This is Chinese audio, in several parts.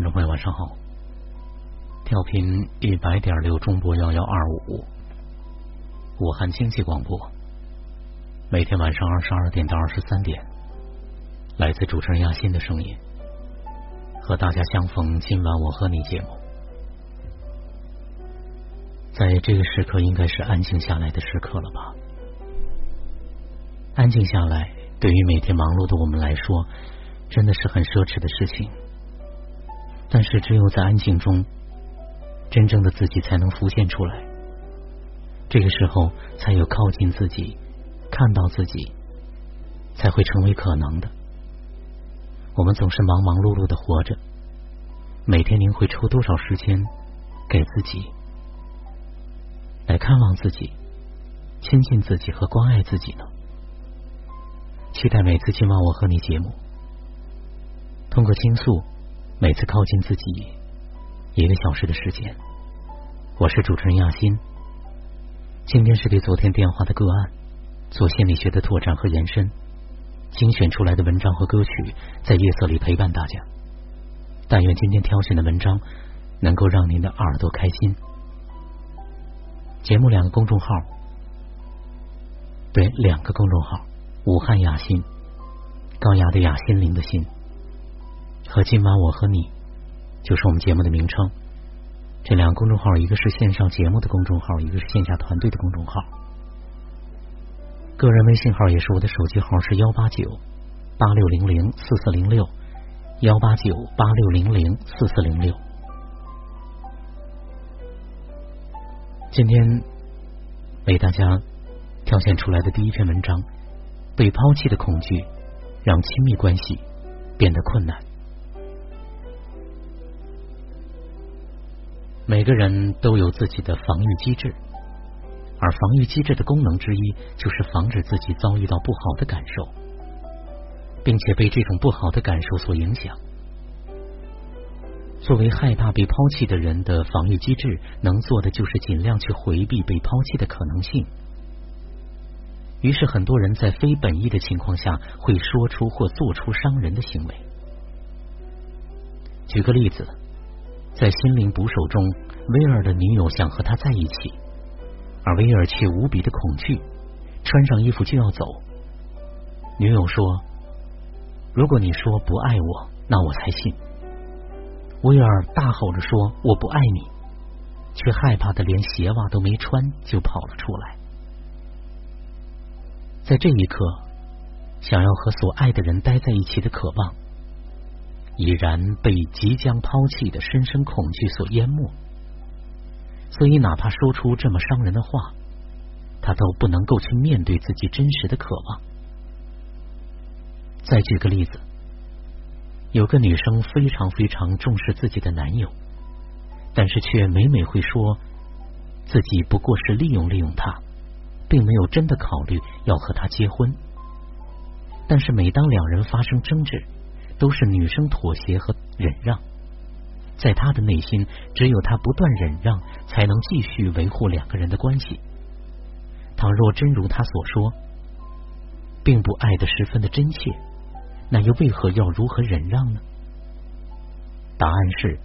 听众朋友，晚上好。调频一百点六中波幺幺二五，武汉经济广播。每天晚上二十二点到二十三点，来自主持人亚欣的声音，和大家相逢。今晚我和你节目，在这个时刻应该是安静下来的时刻了吧？安静下来，对于每天忙碌的我们来说，真的是很奢侈的事情。但是，只有在安静中，真正的自己才能浮现出来。这个时候，才有靠近自己、看到自己，才会成为可能的。我们总是忙忙碌碌的活着，每天您会抽多少时间给自己，来看望自己、亲近自己和关爱自己呢？期待每次今晚我和你节目，通过倾诉。每次靠近自己一个小时的时间，我是主持人亚欣。今天是对昨天电话的个案做心理学的拓展和延伸，精选出来的文章和歌曲在夜色里陪伴大家。但愿今天挑选的文章能够让您的耳朵开心。节目两个公众号，对，两个公众号：武汉雅欣，高雅的雅，心灵的心。和今晚我和你，就是我们节目的名称。这两个公众号，一个是线上节目的公众号，一个是线下团队的公众号。个人微信号也是我的手机号，是幺八九八六零零四四零六幺八九八六零零四四零六。今天为大家挑选出来的第一篇文章：被抛弃的恐惧让亲密关系变得困难。每个人都有自己的防御机制，而防御机制的功能之一就是防止自己遭遇到不好的感受，并且被这种不好的感受所影响。作为害怕被抛弃的人的防御机制，能做的就是尽量去回避被抛弃的可能性。于是，很多人在非本意的情况下会说出或做出伤人的行为。举个例子。在心灵捕手中，威尔的女友想和他在一起，而威尔却无比的恐惧，穿上衣服就要走。女友说：“如果你说不爱我，那我才信。”威尔大吼着说：“我不爱你！”却害怕的连鞋袜都没穿就跑了出来。在这一刻，想要和所爱的人待在一起的渴望。已然被即将抛弃的深深恐惧所淹没，所以哪怕说出这么伤人的话，他都不能够去面对自己真实的渴望。再举个例子，有个女生非常非常重视自己的男友，但是却每每会说自己不过是利用利用他，并没有真的考虑要和他结婚。但是每当两人发生争执，都是女生妥协和忍让，在他的内心，只有他不断忍让，才能继续维护两个人的关系。倘若真如他所说，并不爱的十分的真切，那又为何要如何忍让呢？答案是，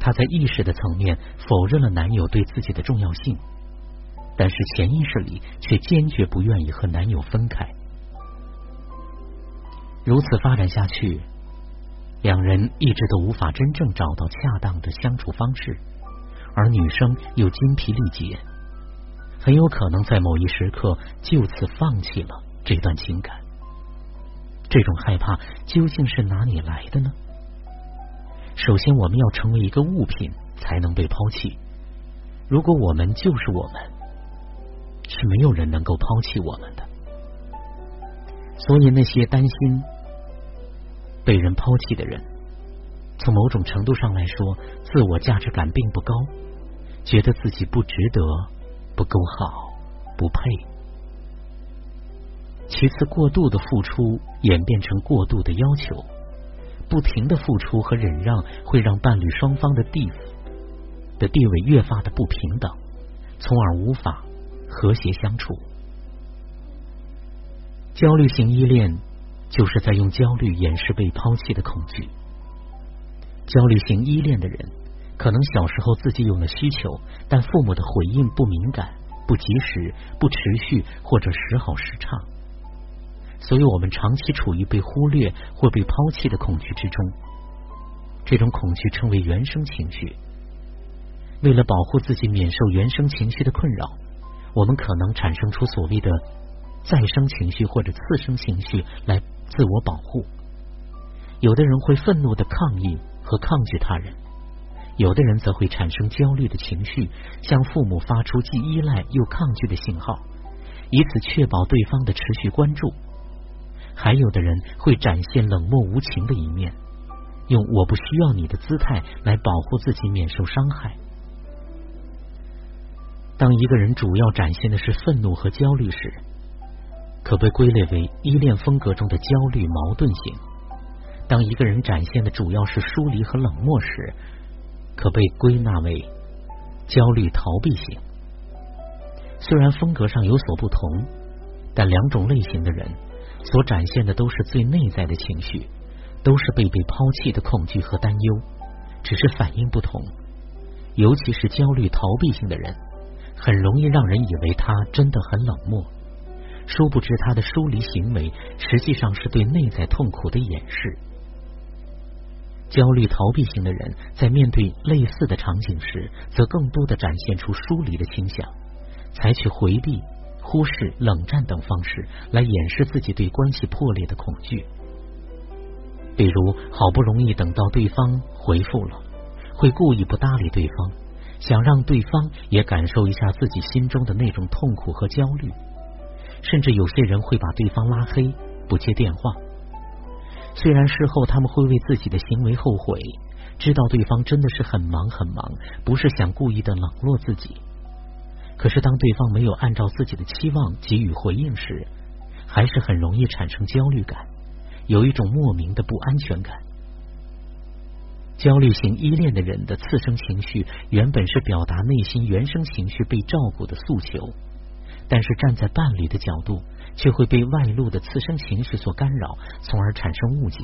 他在意识的层面否认了男友对自己的重要性，但是潜意识里却坚决不愿意和男友分开。如此发展下去。两人一直都无法真正找到恰当的相处方式，而女生又精疲力竭，很有可能在某一时刻就此放弃了这段情感。这种害怕究竟是哪里来的呢？首先，我们要成为一个物品才能被抛弃。如果我们就是我们，是没有人能够抛弃我们的。所以，那些担心。被人抛弃的人，从某种程度上来说，自我价值感并不高，觉得自己不值得、不够好、不配。其次，过度的付出演变成过度的要求，不停的付出和忍让，会让伴侣双方的地的地位越发的不平等，从而无法和谐相处。焦虑型依恋。就是在用焦虑掩饰被抛弃的恐惧。焦虑型依恋的人，可能小时候自己有了需求，但父母的回应不敏感、不及时、不持续或者时好时差，所以我们长期处于被忽略或被抛弃的恐惧之中。这种恐惧称为原生情绪。为了保护自己免受原生情绪的困扰，我们可能产生出所谓的再生情绪或者次生情绪来自我保护。有的人会愤怒的抗议。和抗拒他人，有的人则会产生焦虑的情绪，向父母发出既依赖又抗拒的信号，以此确保对方的持续关注。还有的人会展现冷漠无情的一面，用“我不需要你的”姿态来保护自己免受伤害。当一个人主要展现的是愤怒和焦虑时，可被归类为依恋风格中的焦虑矛盾型。当一个人展现的主要是疏离和冷漠时，可被归纳为焦虑逃避型。虽然风格上有所不同，但两种类型的人所展现的都是最内在的情绪，都是被被抛弃的恐惧和担忧，只是反应不同。尤其是焦虑逃避性的人，很容易让人以为他真的很冷漠，殊不知他的疏离行为实际上是对内在痛苦的掩饰。焦虑逃避型的人在面对类似的场景时，则更多的展现出疏离的倾向，采取回避、忽视、冷战等方式来掩饰自己对关系破裂的恐惧。比如，好不容易等到对方回复了，会故意不搭理对方，想让对方也感受一下自己心中的那种痛苦和焦虑。甚至有些人会把对方拉黑，不接电话。虽然事后他们会为自己的行为后悔，知道对方真的是很忙很忙，不是想故意的冷落自己。可是当对方没有按照自己的期望给予回应时，还是很容易产生焦虑感，有一种莫名的不安全感。焦虑型依恋的人的次生情绪原本是表达内心原生情绪被照顾的诉求，但是站在伴侣的角度。却会被外露的次生情绪所干扰，从而产生误解。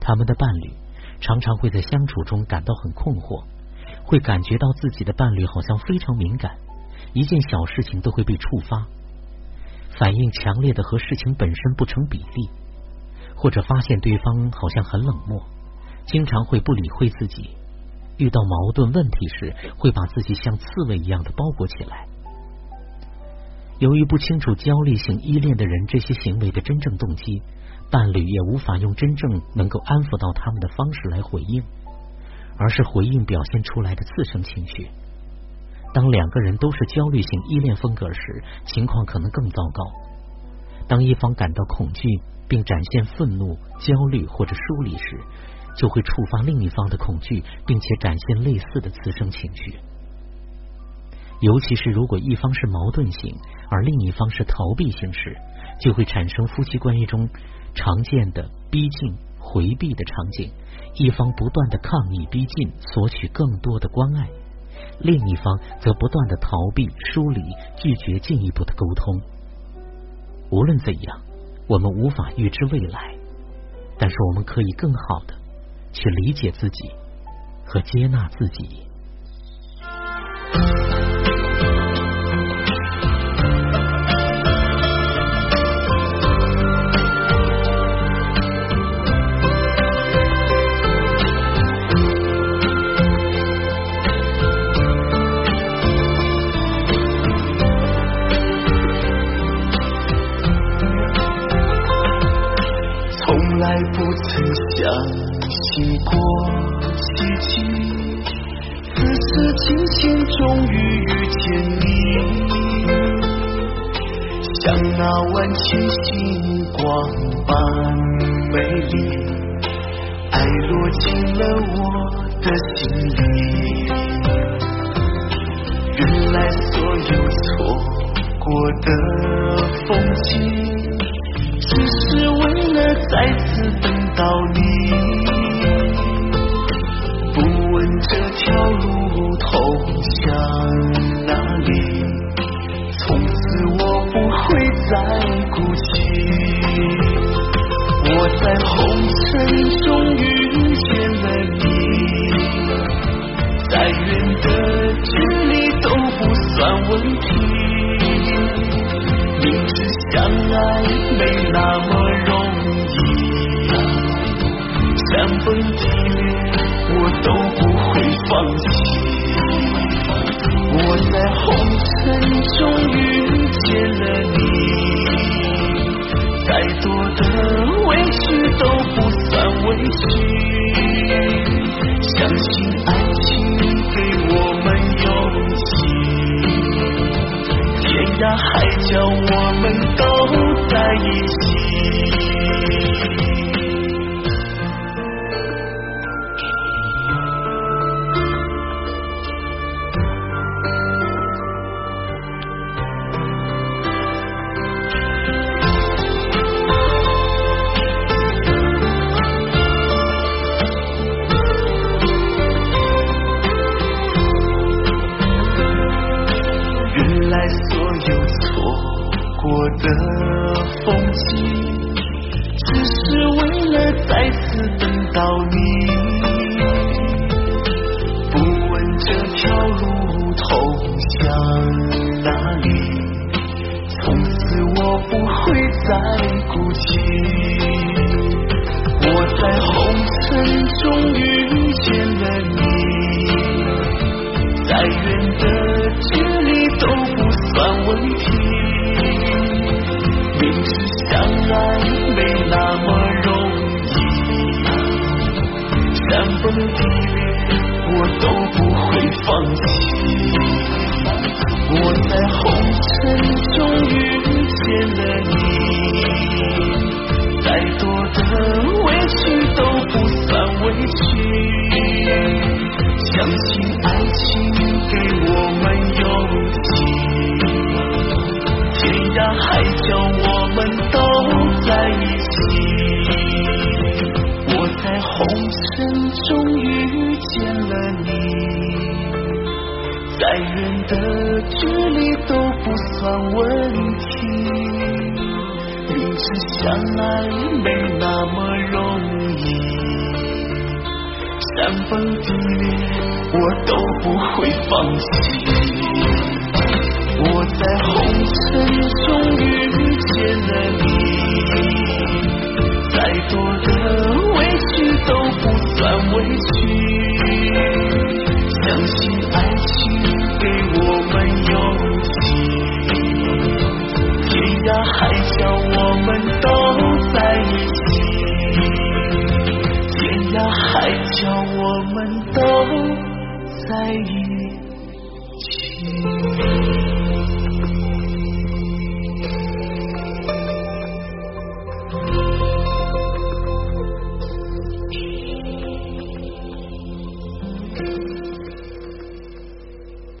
他们的伴侣常常会在相处中感到很困惑，会感觉到自己的伴侣好像非常敏感，一件小事情都会被触发，反应强烈的和事情本身不成比例，或者发现对方好像很冷漠，经常会不理会自己，遇到矛盾问题时会把自己像刺猬一样的包裹起来。由于不清楚焦虑型依恋的人这些行为的真正动机，伴侣也无法用真正能够安抚到他们的方式来回应，而是回应表现出来的次生情绪。当两个人都是焦虑型依恋风格时，情况可能更糟糕。当一方感到恐惧并展现愤怒、焦虑或者疏离时，就会触发另一方的恐惧，并且展现类似的次生情绪。尤其是如果一方是矛盾型，而另一方是逃避型时，就会产生夫妻关系中常见的逼近、回避的场景。一方不断的抗议、逼近，索取更多的关爱；另一方则不断的逃避、疏离、拒绝进一步的沟通。无论怎样，我们无法预知未来，但是我们可以更好的去理解自己和接纳自己。终于遇见你，像那晚晴星光般美丽，爱落进了我的心里。原来所有错过的风景，只是为了再次等到你不问这条路通向哪里从此我不会再哭泣我在红尘中遇见了你再远的距离都不算问题明知相爱没那么山崩地裂我都不会放弃。我在红尘中遇见了你，再多的委屈都不算委屈。相信爱情给我们勇气，天涯海角我们都到你。不问这条路通向哪里，从此我不会再孤寂。我在红尘中见了你，再多的委屈都不算委屈。相信爱情给我们勇气，天涯海角我们都在一起。我在红尘中遇见了你，再远的距离都不算问题。相爱没那么容易。山崩地裂，我都不会放弃。我在红尘中遇见了你，再多的委屈都不算委屈。让我们都在一起。天涯海角，我们都在一起。